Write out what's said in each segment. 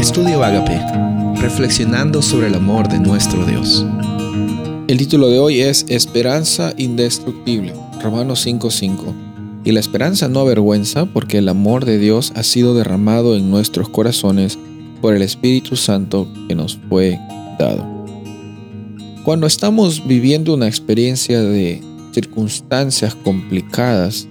Estudio Agape, reflexionando sobre el amor de nuestro Dios. El título de hoy es Esperanza indestructible, Romanos 5:5. Y la esperanza no avergüenza porque el amor de Dios ha sido derramado en nuestros corazones por el Espíritu Santo que nos fue dado. Cuando estamos viviendo una experiencia de circunstancias complicadas,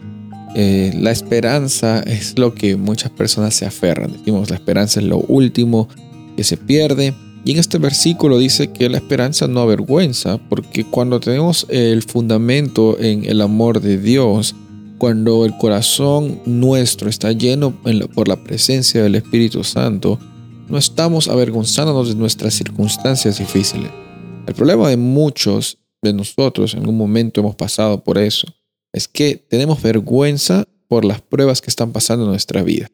eh, la esperanza es lo que muchas personas se aferran. Decimos, la esperanza es lo último que se pierde. Y en este versículo dice que la esperanza no avergüenza, porque cuando tenemos el fundamento en el amor de Dios, cuando el corazón nuestro está lleno por la presencia del Espíritu Santo, no estamos avergonzándonos de nuestras circunstancias difíciles. El problema de muchos de nosotros en algún momento hemos pasado por eso es que tenemos vergüenza por las pruebas que están pasando en nuestra vida.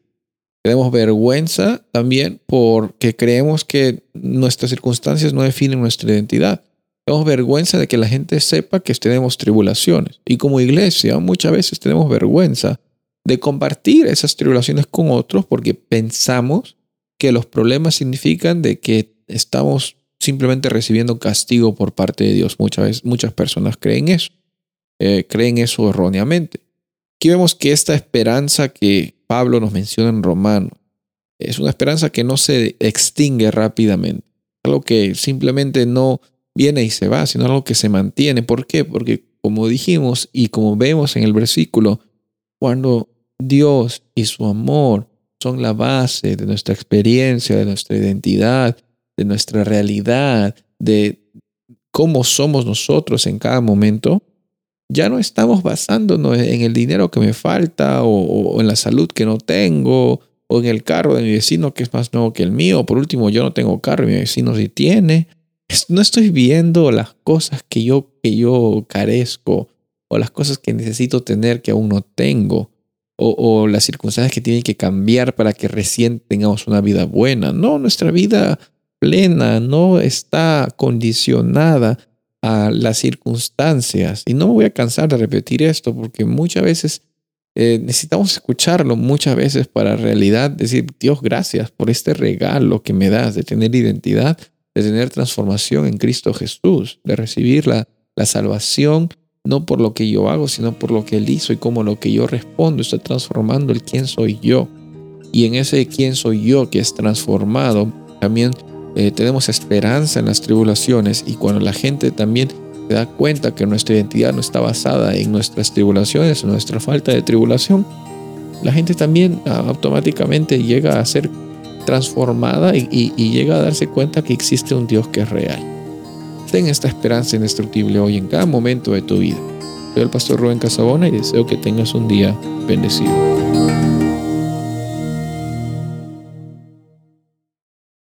Tenemos vergüenza también porque creemos que nuestras circunstancias no definen nuestra identidad. Tenemos vergüenza de que la gente sepa que tenemos tribulaciones. Y como iglesia muchas veces tenemos vergüenza de compartir esas tribulaciones con otros porque pensamos que los problemas significan de que estamos simplemente recibiendo castigo por parte de Dios. Muchas veces muchas personas creen eso. Eh, creen eso erróneamente. Aquí vemos que esta esperanza que Pablo nos menciona en Romano es una esperanza que no se extingue rápidamente, algo que simplemente no viene y se va, sino algo que se mantiene. ¿Por qué? Porque como dijimos y como vemos en el versículo, cuando Dios y su amor son la base de nuestra experiencia, de nuestra identidad, de nuestra realidad, de cómo somos nosotros en cada momento, ya no estamos basándonos en el dinero que me falta o, en la salud que no tengo o en el carro de mi vecino que es más nuevo que el mío. Por último, yo no tengo carro y mi vecino sí tiene. No estoy viendo las cosas que yo, que yo carezco o las cosas que necesito tener que aún no tengo o, o las circunstancias que tienen que cambiar para que recién tengamos una vida buena. No, nuestra vida plena no está condicionada a las circunstancias. Y no me voy a cansar de repetir esto porque muchas veces eh, necesitamos escucharlo, muchas veces para realidad decir, Dios, gracias por este regalo que me das de tener identidad, de tener transformación en Cristo Jesús, de recibir la, la salvación no por lo que yo hago, sino por lo que Él hizo y como lo que yo respondo está transformando el quién soy yo. Y en ese quién soy yo que es transformado, también eh, tenemos esperanza en las tribulaciones y cuando la gente también se da cuenta que nuestra identidad no está basada en nuestras tribulaciones, en nuestra falta de tribulación, la gente también ah, automáticamente llega a ser transformada y, y, llega a darse cuenta que existe un Dios que es real. Ten esta esperanza indestructible hoy en cada momento de tu vida. Soy el pastor Rubén Casabona y deseo que tengas un día bendecido.